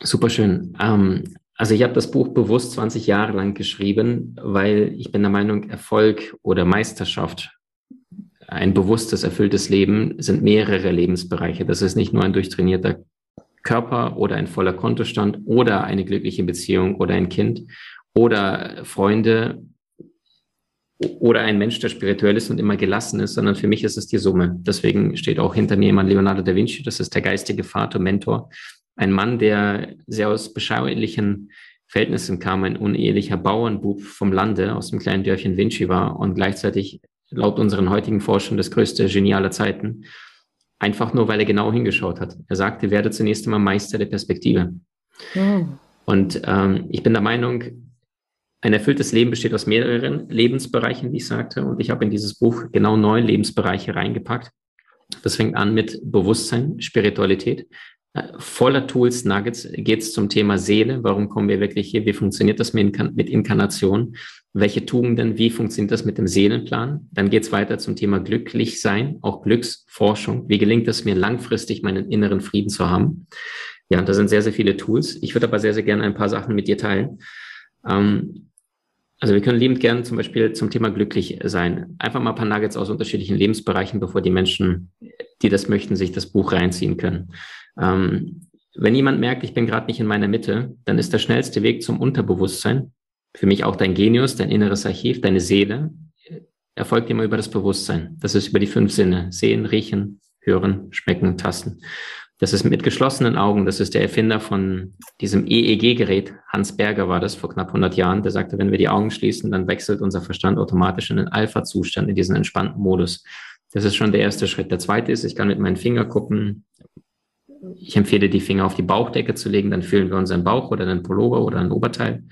Super schön. Ähm, also ich habe das Buch bewusst 20 Jahre lang geschrieben, weil ich bin der Meinung, Erfolg oder Meisterschaft, ein bewusstes, erfülltes Leben sind mehrere Lebensbereiche. Das ist nicht nur ein durchtrainierter Körper oder ein voller Kontostand oder eine glückliche Beziehung oder ein Kind oder Freunde oder ein Mensch, der spirituell ist und immer gelassen ist, sondern für mich ist es die Summe. Deswegen steht auch hinter mir jemand Leonardo da Vinci, das ist der geistige Vater, Mentor. Ein Mann, der sehr aus beschaulichen Verhältnissen kam, ein unehelicher Bauernbub vom Lande aus dem kleinen Dörfchen Vinci war und gleichzeitig laut unseren heutigen Forschern das größte Genie aller Zeiten. Einfach nur, weil er genau hingeschaut hat. Er sagte, werde zunächst einmal Meister der Perspektive. Mhm. Und ähm, ich bin der Meinung, ein erfülltes Leben besteht aus mehreren Lebensbereichen, wie ich sagte. Und ich habe in dieses Buch genau neun Lebensbereiche reingepackt. Das fängt an mit Bewusstsein, Spiritualität. Äh, voller Tools, Nuggets geht es zum Thema Seele. Warum kommen wir wirklich hier? Wie funktioniert das mit, Inkarnation? Welche Tugenden? Wie funktioniert das mit dem Seelenplan? Dann geht es weiter zum Thema glücklich sein, auch Glücksforschung. Wie gelingt es mir langfristig, meinen inneren Frieden zu haben? Ja, da sind sehr, sehr viele Tools. Ich würde aber sehr, sehr gerne ein paar Sachen mit dir teilen. Ähm, also wir können liebend gern zum Beispiel zum Thema glücklich sein. Einfach mal ein paar Nuggets aus unterschiedlichen Lebensbereichen, bevor die Menschen, die das möchten, sich das Buch reinziehen können. Ähm, wenn jemand merkt, ich bin gerade nicht in meiner Mitte, dann ist der schnellste Weg zum Unterbewusstsein, für mich auch dein Genius, dein inneres Archiv, deine Seele, erfolgt immer über das Bewusstsein. Das ist über die fünf Sinne. Sehen, riechen, hören, schmecken, tasten. Das ist mit geschlossenen Augen. Das ist der Erfinder von diesem EEG-Gerät. Hans Berger war das vor knapp 100 Jahren. Der sagte, wenn wir die Augen schließen, dann wechselt unser Verstand automatisch in den Alpha-Zustand, in diesen entspannten Modus. Das ist schon der erste Schritt. Der zweite ist, ich kann mit meinen Fingern gucken. Ich empfehle, die Finger auf die Bauchdecke zu legen. Dann fühlen wir unseren Bauch oder einen Pullover oder ein Oberteil.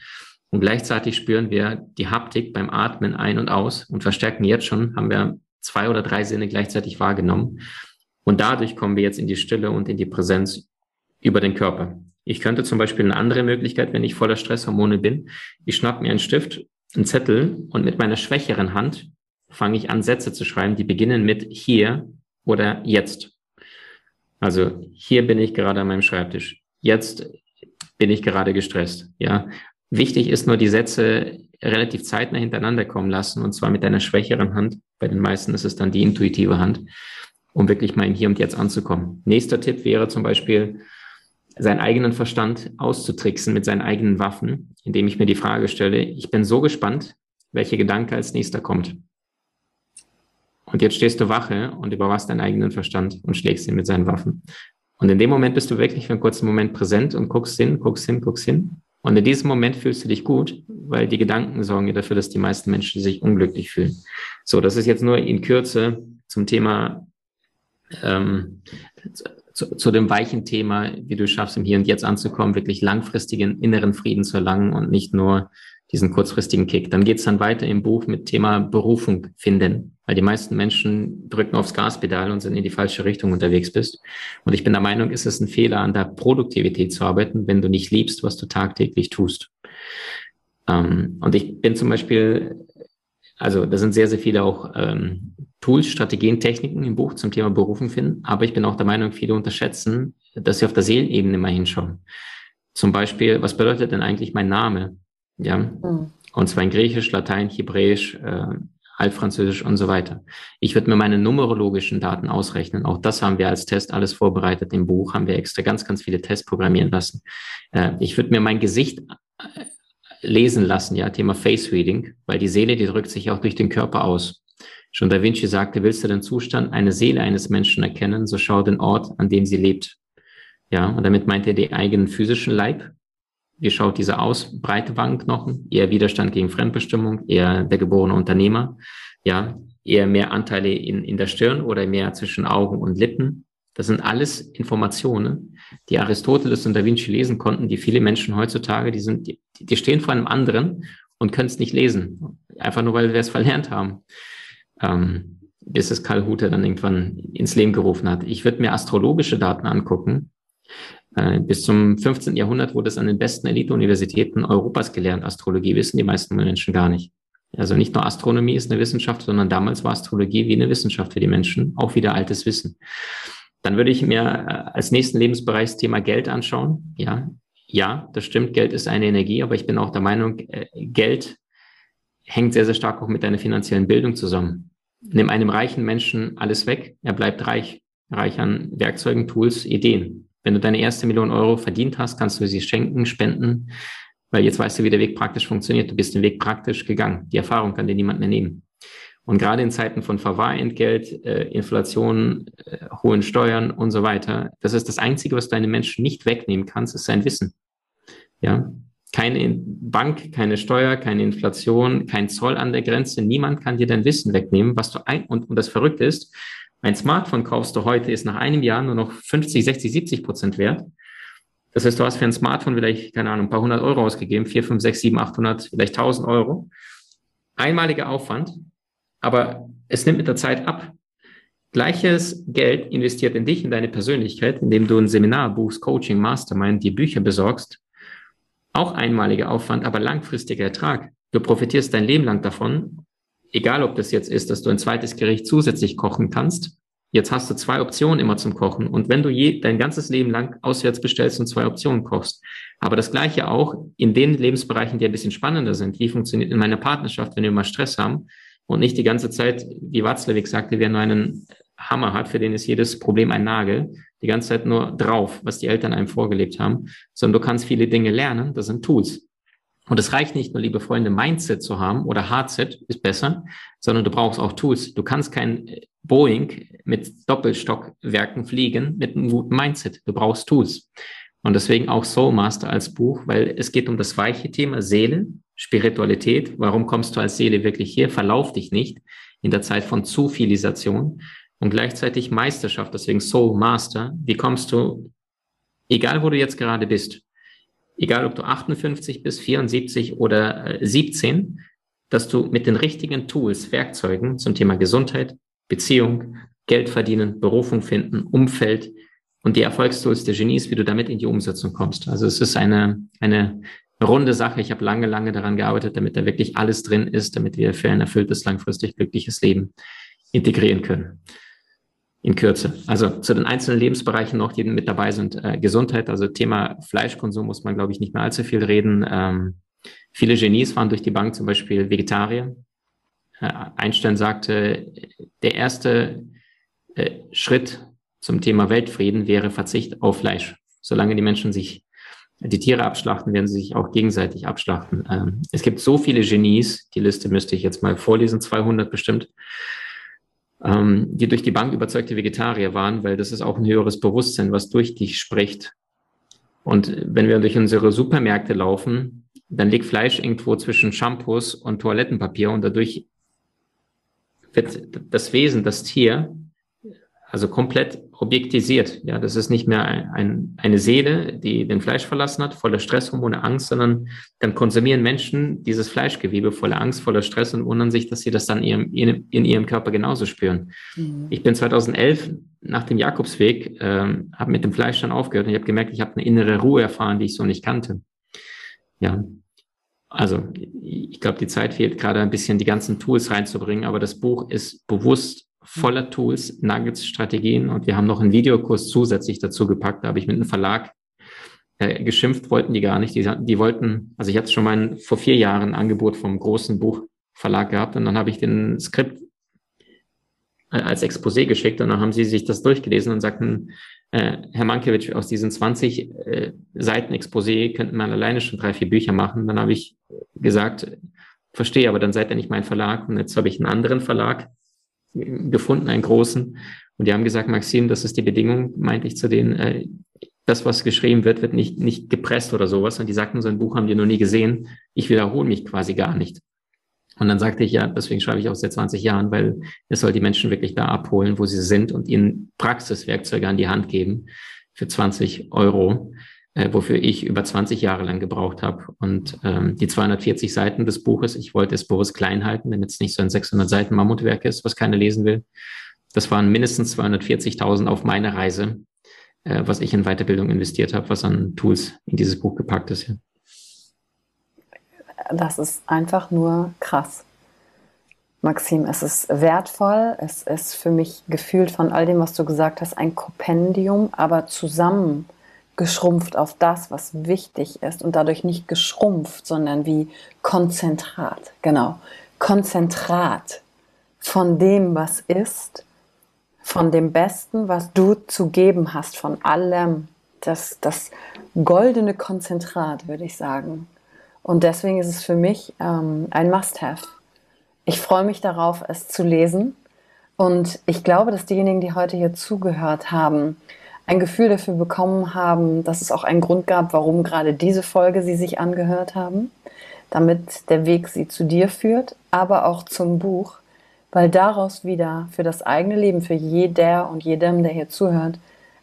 Und gleichzeitig spüren wir die Haptik beim Atmen ein und aus und verstärken jetzt schon, haben wir zwei oder drei Sinne gleichzeitig wahrgenommen. Und dadurch kommen wir jetzt in die Stille und in die Präsenz über den Körper. Ich könnte zum Beispiel eine andere Möglichkeit, wenn ich voller Stresshormone bin, ich schnapp mir einen Stift, einen Zettel und mit meiner schwächeren Hand fange ich an, Sätze zu schreiben, die beginnen mit hier oder jetzt. Also hier bin ich gerade an meinem Schreibtisch. Jetzt bin ich gerade gestresst. Ja, wichtig ist nur die Sätze relativ zeitnah hintereinander kommen lassen und zwar mit einer schwächeren Hand. Bei den meisten ist es dann die intuitive Hand um wirklich mal im Hier und Jetzt anzukommen. Nächster Tipp wäre zum Beispiel, seinen eigenen Verstand auszutricksen mit seinen eigenen Waffen, indem ich mir die Frage stelle, ich bin so gespannt, welcher Gedanke als nächster kommt. Und jetzt stehst du Wache und überwachst deinen eigenen Verstand und schlägst ihn mit seinen Waffen. Und in dem Moment bist du wirklich für einen kurzen Moment präsent und guckst hin, guckst hin, guckst hin. Und in diesem Moment fühlst du dich gut, weil die Gedanken sorgen ja dafür, dass die meisten Menschen sich unglücklich fühlen. So, das ist jetzt nur in Kürze zum Thema ähm, zu, zu, dem weichen Thema, wie du schaffst, im Hier und Jetzt anzukommen, wirklich langfristigen inneren Frieden zu erlangen und nicht nur diesen kurzfristigen Kick. Dann geht's dann weiter im Buch mit Thema Berufung finden, weil die meisten Menschen drücken aufs Gaspedal und sind in die falsche Richtung unterwegs bist. Und ich bin der Meinung, ist es ein Fehler, an der Produktivität zu arbeiten, wenn du nicht liebst, was du tagtäglich tust. Ähm, und ich bin zum Beispiel, also da sind sehr, sehr viele auch ähm, Tools, Strategien, Techniken im Buch zum Thema Berufung finden. Aber ich bin auch der Meinung, viele unterschätzen, dass sie auf der Seelenebene mal hinschauen. Zum Beispiel, was bedeutet denn eigentlich mein Name? Ja. Mhm. Und zwar in Griechisch, Latein, Hebräisch, äh, Altfranzösisch und so weiter. Ich würde mir meine numerologischen Daten ausrechnen. Auch das haben wir als Test alles vorbereitet. Im Buch haben wir extra ganz, ganz viele Tests programmieren lassen. Äh, ich würde mir mein Gesicht äh, lesen lassen, ja, Thema Face Reading, weil die Seele, die drückt sich auch durch den Körper aus. Schon Da Vinci sagte, willst du den Zustand, eine Seele eines Menschen erkennen, so schau den Ort, an dem sie lebt. Ja, und damit meint er den eigenen physischen Leib. Wie schaut dieser aus? Breite Wangenknochen, eher Widerstand gegen Fremdbestimmung, eher der geborene Unternehmer. Ja, eher mehr Anteile in, in der Stirn oder mehr zwischen Augen und Lippen. Das sind alles Informationen, die Aristoteles und Da Vinci lesen konnten, die viele Menschen heutzutage, die sind, die, die stehen vor einem anderen und können es nicht lesen. Einfach nur, weil wir es verlernt haben. Ähm, bis es Karl Hutter dann irgendwann ins Leben gerufen hat. Ich würde mir astrologische Daten angucken. Äh, bis zum 15. Jahrhundert wurde es an den besten Elite-Universitäten Europas gelernt. Astrologie wissen die meisten Menschen gar nicht. Also nicht nur Astronomie ist eine Wissenschaft, sondern damals war Astrologie wie eine Wissenschaft für die Menschen, auch wieder altes Wissen. Dann würde ich mir äh, als nächsten Lebensbereich das Thema Geld anschauen. Ja, ja, das stimmt. Geld ist eine Energie, aber ich bin auch der Meinung, äh, Geld hängt sehr, sehr stark auch mit deiner finanziellen Bildung zusammen. Nimm einem reichen Menschen alles weg, er bleibt reich. Reich an Werkzeugen, Tools, Ideen. Wenn du deine erste Million Euro verdient hast, kannst du sie schenken, spenden, weil jetzt weißt du, wie der Weg praktisch funktioniert. Du bist den Weg praktisch gegangen. Die Erfahrung kann dir niemand mehr nehmen. Und gerade in Zeiten von Verwahrentgelt, äh, Inflation, äh, hohen Steuern und so weiter, das ist das Einzige, was deine Menschen nicht wegnehmen kannst, ist sein Wissen. Ja, keine Bank, keine Steuer, keine Inflation, kein Zoll an der Grenze. Niemand kann dir dein Wissen wegnehmen, was du ein, und, und das Verrückte ist, ein Smartphone kaufst du heute, ist nach einem Jahr nur noch 50, 60, 70 Prozent wert. Das heißt, du hast für ein Smartphone vielleicht, keine Ahnung, ein paar hundert Euro ausgegeben, vier, fünf, sechs, sieben, achthundert, vielleicht tausend Euro. Einmaliger Aufwand, aber es nimmt mit der Zeit ab. Gleiches Geld investiert in dich, in deine Persönlichkeit, indem du ein Seminar buchst, Coaching, Mastermind, dir Bücher besorgst. Auch einmaliger Aufwand, aber langfristiger Ertrag. Du profitierst dein Leben lang davon. Egal, ob das jetzt ist, dass du ein zweites Gericht zusätzlich kochen kannst. Jetzt hast du zwei Optionen immer zum Kochen. Und wenn du je, dein ganzes Leben lang auswärts bestellst und zwei Optionen kochst, aber das Gleiche auch in den Lebensbereichen, die ein bisschen spannender sind. Wie funktioniert in meiner Partnerschaft, wenn wir mal Stress haben? und nicht die ganze Zeit, wie Watzlawick sagte, wer nur einen Hammer hat, für den ist jedes Problem ein Nagel, die ganze Zeit nur drauf, was die Eltern einem vorgelebt haben, sondern du kannst viele Dinge lernen, das sind Tools. Und es reicht nicht nur, liebe Freunde, Mindset zu haben oder Hardset ist besser, sondern du brauchst auch Tools. Du kannst kein Boeing mit Doppelstockwerken fliegen mit einem guten Mindset. Du brauchst Tools. Und deswegen auch Soul Master als Buch, weil es geht um das weiche Thema Seele, Spiritualität. Warum kommst du als Seele wirklich hier? Verlauf dich nicht in der Zeit von Zufilisation und gleichzeitig Meisterschaft, deswegen Soul Master. Wie kommst du, egal wo du jetzt gerade bist, egal ob du 58 bist, 74 oder 17, äh, dass du mit den richtigen Tools, Werkzeugen zum Thema Gesundheit, Beziehung, Geld verdienen, Berufung finden, Umfeld und die Erfolgstools der Genies, wie du damit in die Umsetzung kommst. Also es ist eine, eine runde Sache. Ich habe lange, lange daran gearbeitet, damit da wirklich alles drin ist, damit wir für ein erfülltes, langfristig glückliches Leben integrieren können. In Kürze. Also zu den einzelnen Lebensbereichen noch, die mit dabei sind. Äh, Gesundheit, also Thema Fleischkonsum muss man, glaube ich, nicht mehr allzu viel reden. Ähm, viele Genies waren durch die Bank zum Beispiel Vegetarier. Äh, Einstein sagte, der erste äh, Schritt zum Thema Weltfrieden wäre Verzicht auf Fleisch. Solange die Menschen sich die Tiere abschlachten, werden sie sich auch gegenseitig abschlachten. Ähm, es gibt so viele Genies, die Liste müsste ich jetzt mal vorlesen, 200 bestimmt, ähm, die durch die Bank überzeugte Vegetarier waren, weil das ist auch ein höheres Bewusstsein, was durch dich spricht. Und wenn wir durch unsere Supermärkte laufen, dann liegt Fleisch irgendwo zwischen Shampoos und Toilettenpapier und dadurch wird das Wesen, das Tier, also komplett objektisiert. Ja, das ist nicht mehr ein, ein, eine Seele, die den Fleisch verlassen hat, voller Stresshormone, Angst, sondern dann konsumieren Menschen dieses Fleischgewebe voller Angst, voller Stress und wundern sich, dass sie das dann in ihrem, in ihrem Körper genauso spüren. Mhm. Ich bin 2011 nach dem Jakobsweg, ähm, habe mit dem Fleisch dann aufgehört und ich habe gemerkt, ich habe eine innere Ruhe erfahren, die ich so nicht kannte. Ja, also ich glaube, die Zeit fehlt gerade ein bisschen, die ganzen Tools reinzubringen, aber das Buch ist bewusst voller Tools, Nuggets, Strategien und wir haben noch einen Videokurs zusätzlich dazu gepackt. Da habe ich mit einem Verlag äh, geschimpft wollten die gar nicht. Die, die wollten, also ich hatte schon mal vor vier Jahren ein Angebot vom großen Buchverlag gehabt und dann habe ich den Skript als Exposé geschickt und dann haben sie sich das durchgelesen und sagten, äh, Herr Mankiewicz, aus diesen 20 äh, Seiten Exposé könnten man alleine schon drei, vier Bücher machen. Dann habe ich gesagt, verstehe, aber dann seid ihr nicht mein Verlag. Und jetzt habe ich einen anderen Verlag gefunden, einen großen. Und die haben gesagt, Maxim, das ist die Bedingung, meinte ich zu denen, äh, das, was geschrieben wird, wird nicht, nicht gepresst oder sowas. Und die sagten, so ein Buch haben die noch nie gesehen. Ich wiederhole mich quasi gar nicht. Und dann sagte ich, ja, deswegen schreibe ich auch seit 20 Jahren, weil es soll die Menschen wirklich da abholen, wo sie sind und ihnen Praxiswerkzeuge an die Hand geben für 20 Euro, äh, wofür ich über 20 Jahre lang gebraucht habe. Und ähm, die 240 Seiten des Buches, ich wollte es bewusst klein halten, damit es nicht so ein 600 Seiten Mammutwerk ist, was keiner lesen will. Das waren mindestens 240.000 auf meine Reise, äh, was ich in Weiterbildung investiert habe, was an Tools in dieses Buch gepackt ist. Ja das ist einfach nur krass. Maxim, es ist wertvoll, es ist für mich gefühlt von all dem, was du gesagt hast, ein Kompendium, aber zusammengeschrumpft auf das, was wichtig ist und dadurch nicht geschrumpft, sondern wie Konzentrat. Genau, Konzentrat von dem, was ist, von dem Besten, was du zu geben hast, von allem. Das, das goldene Konzentrat, würde ich sagen. Und deswegen ist es für mich ähm, ein Must-Have. Ich freue mich darauf, es zu lesen. Und ich glaube, dass diejenigen, die heute hier zugehört haben, ein Gefühl dafür bekommen haben, dass es auch einen Grund gab, warum gerade diese Folge sie sich angehört haben, damit der Weg sie zu dir führt, aber auch zum Buch, weil daraus wieder für das eigene Leben, für jeder und jedem, der hier zuhört,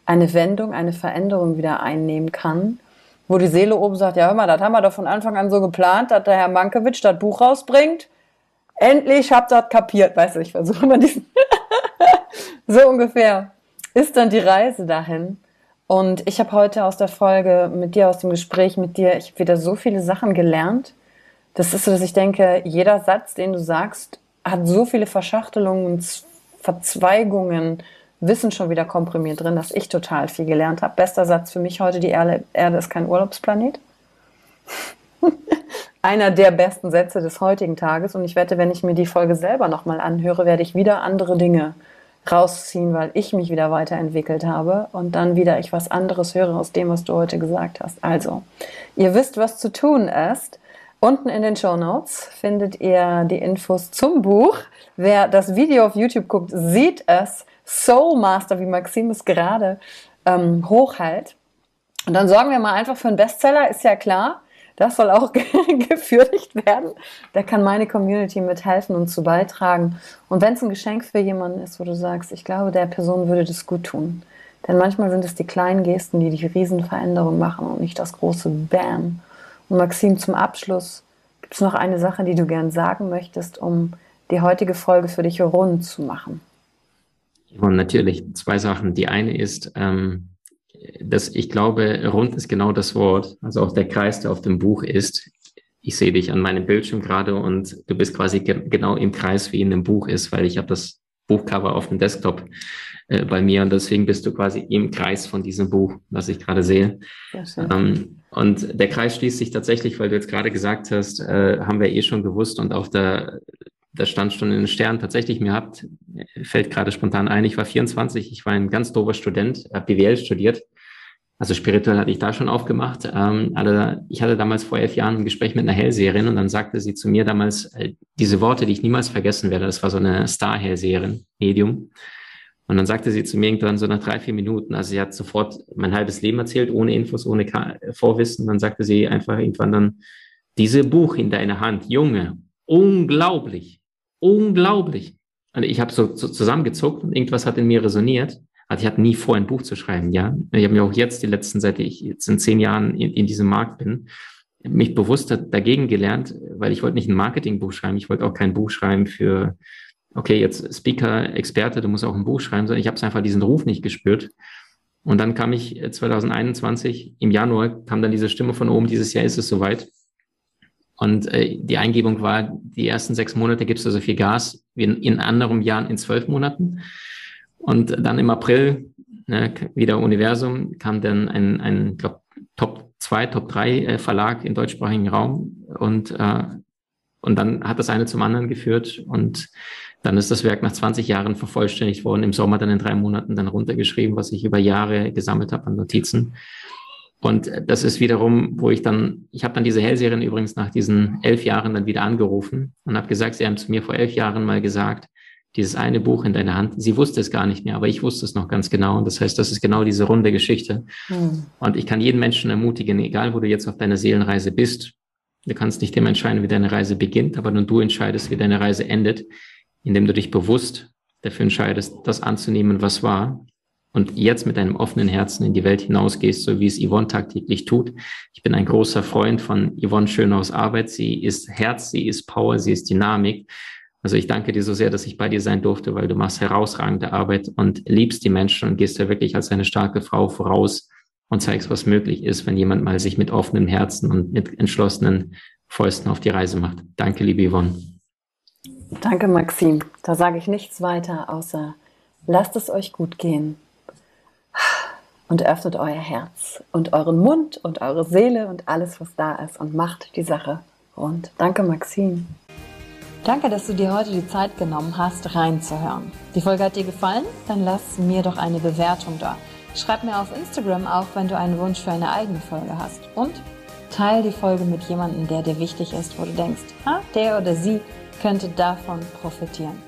eine Wendung, eine Veränderung wieder einnehmen kann wo die Seele oben sagt, ja hör mal, das haben wir doch von Anfang an so geplant, dass der Herr Mankiewicz das Buch rausbringt. Endlich habt ihr das kapiert, weißt du, ich versuche mal diesen, so ungefähr ist dann die Reise dahin. Und ich habe heute aus der Folge mit dir, aus dem Gespräch mit dir, ich habe wieder so viele Sachen gelernt. Das ist so, dass ich denke, jeder Satz, den du sagst, hat so viele Verschachtelungen Verzweigungen Wissen schon wieder komprimiert drin, dass ich total viel gelernt habe. Bester Satz für mich heute, die Erde, Erde ist kein Urlaubsplanet. Einer der besten Sätze des heutigen Tages. Und ich wette, wenn ich mir die Folge selber nochmal anhöre, werde ich wieder andere Dinge rausziehen, weil ich mich wieder weiterentwickelt habe und dann wieder ich was anderes höre aus dem, was du heute gesagt hast. Also, ihr wisst, was zu tun ist. Unten in den Show Notes findet ihr die Infos zum Buch. Wer das Video auf YouTube guckt, sieht es. Soul Master, wie Maxim es gerade ähm, hochhält. Und dann sorgen wir mal einfach für einen Bestseller, ist ja klar. Das soll auch gefürdigt werden. Da kann meine Community mithelfen und zu beitragen. Und wenn es ein Geschenk für jemanden ist, wo du sagst, ich glaube, der Person würde das gut tun. Denn manchmal sind es die kleinen Gesten, die die Riesenveränderung machen und nicht das große Bam. Und Maxim, zum Abschluss, gibt es noch eine Sache, die du gern sagen möchtest, um die heutige Folge für dich rund zu machen? Und natürlich zwei Sachen. Die eine ist, ähm, dass ich glaube, rund ist genau das Wort, also auch der Kreis, der auf dem Buch ist. Ich sehe dich an meinem Bildschirm gerade und du bist quasi ge genau im Kreis, wie in dem Buch ist, weil ich habe das Buchcover auf dem Desktop äh, bei mir und deswegen bist du quasi im Kreis von diesem Buch, was ich gerade sehe. Ähm, und der Kreis schließt sich tatsächlich, weil du jetzt gerade gesagt hast, äh, haben wir eh schon gewusst und auch der das stand schon in den Sternen. Tatsächlich, mir habt, fällt gerade spontan ein, ich war 24, ich war ein ganz dober Student, habe BWL studiert. Also spirituell hatte ich da schon aufgemacht. Ähm, ich hatte damals vor elf Jahren ein Gespräch mit einer Hellseherin und dann sagte sie zu mir damals äh, diese Worte, die ich niemals vergessen werde. Das war so eine Star-Hellseherin, Medium. Und dann sagte sie zu mir irgendwann so nach drei, vier Minuten, also sie hat sofort mein halbes Leben erzählt, ohne Infos, ohne Vorwissen. Dann sagte sie einfach irgendwann dann, diese Buch in deiner Hand, Junge, unglaublich unglaublich. Und ich habe so, so zusammengezuckt und irgendwas hat in mir resoniert. Also ich hatte nie vor, ein Buch zu schreiben, ja. Ich habe mir auch jetzt die letzten, seit ich jetzt in zehn Jahren in, in diesem Markt bin, mich bewusst dagegen gelernt, weil ich wollte nicht ein Marketingbuch schreiben, ich wollte auch kein Buch schreiben für, okay, jetzt Speaker, Experte, du musst auch ein Buch schreiben, sondern ich habe einfach diesen Ruf nicht gespürt. Und dann kam ich 2021, äh, im Januar, kam dann diese Stimme von oben, dieses Jahr ist es soweit. Und äh, die Eingebung war, die ersten sechs Monate gibst du so viel Gas wie in, in anderen Jahren in zwölf Monaten. Und dann im April, ne, wieder Universum, kam dann ein, ein glaub, Top 2, Top 3 äh, Verlag im deutschsprachigen Raum und, äh, und dann hat das eine zum anderen geführt und dann ist das Werk nach 20 Jahren vervollständigt worden, im Sommer dann in drei Monaten dann runtergeschrieben, was ich über Jahre gesammelt habe an Notizen. Und das ist wiederum, wo ich dann, ich habe dann diese Hellserien übrigens nach diesen elf Jahren dann wieder angerufen und habe gesagt, sie haben zu mir vor elf Jahren mal gesagt, dieses eine Buch in deiner Hand, sie wusste es gar nicht mehr, aber ich wusste es noch ganz genau. Und das heißt, das ist genau diese runde Geschichte. Mhm. Und ich kann jeden Menschen ermutigen, egal wo du jetzt auf deiner Seelenreise bist, du kannst nicht dem entscheiden, wie deine Reise beginnt, aber nur du entscheidest, wie deine Reise endet, indem du dich bewusst dafür entscheidest, das anzunehmen, was war und jetzt mit einem offenen Herzen in die Welt hinausgehst, so wie es Yvonne tagtäglich tut. Ich bin ein großer Freund von Yvonne Schönhaus Arbeit. Sie ist Herz, sie ist Power, sie ist Dynamik. Also ich danke dir so sehr, dass ich bei dir sein durfte, weil du machst herausragende Arbeit und liebst die Menschen und gehst ja wirklich als eine starke Frau voraus und zeigst, was möglich ist, wenn jemand mal sich mit offenem Herzen und mit entschlossenen Fäusten auf die Reise macht. Danke, liebe Yvonne. Danke, Maxim. Da sage ich nichts weiter, außer lasst es euch gut gehen und öffnet euer Herz und euren Mund und eure Seele und alles, was da ist und macht die Sache rund. Danke, Maxim. Danke, dass du dir heute die Zeit genommen hast, reinzuhören. Die Folge hat dir gefallen? Dann lass mir doch eine Bewertung da. Schreib mir auf Instagram auch, wenn du einen Wunsch für eine eigene Folge hast. Und teile die Folge mit jemandem, der dir wichtig ist, wo du denkst, ah, der oder sie könnte davon profitieren.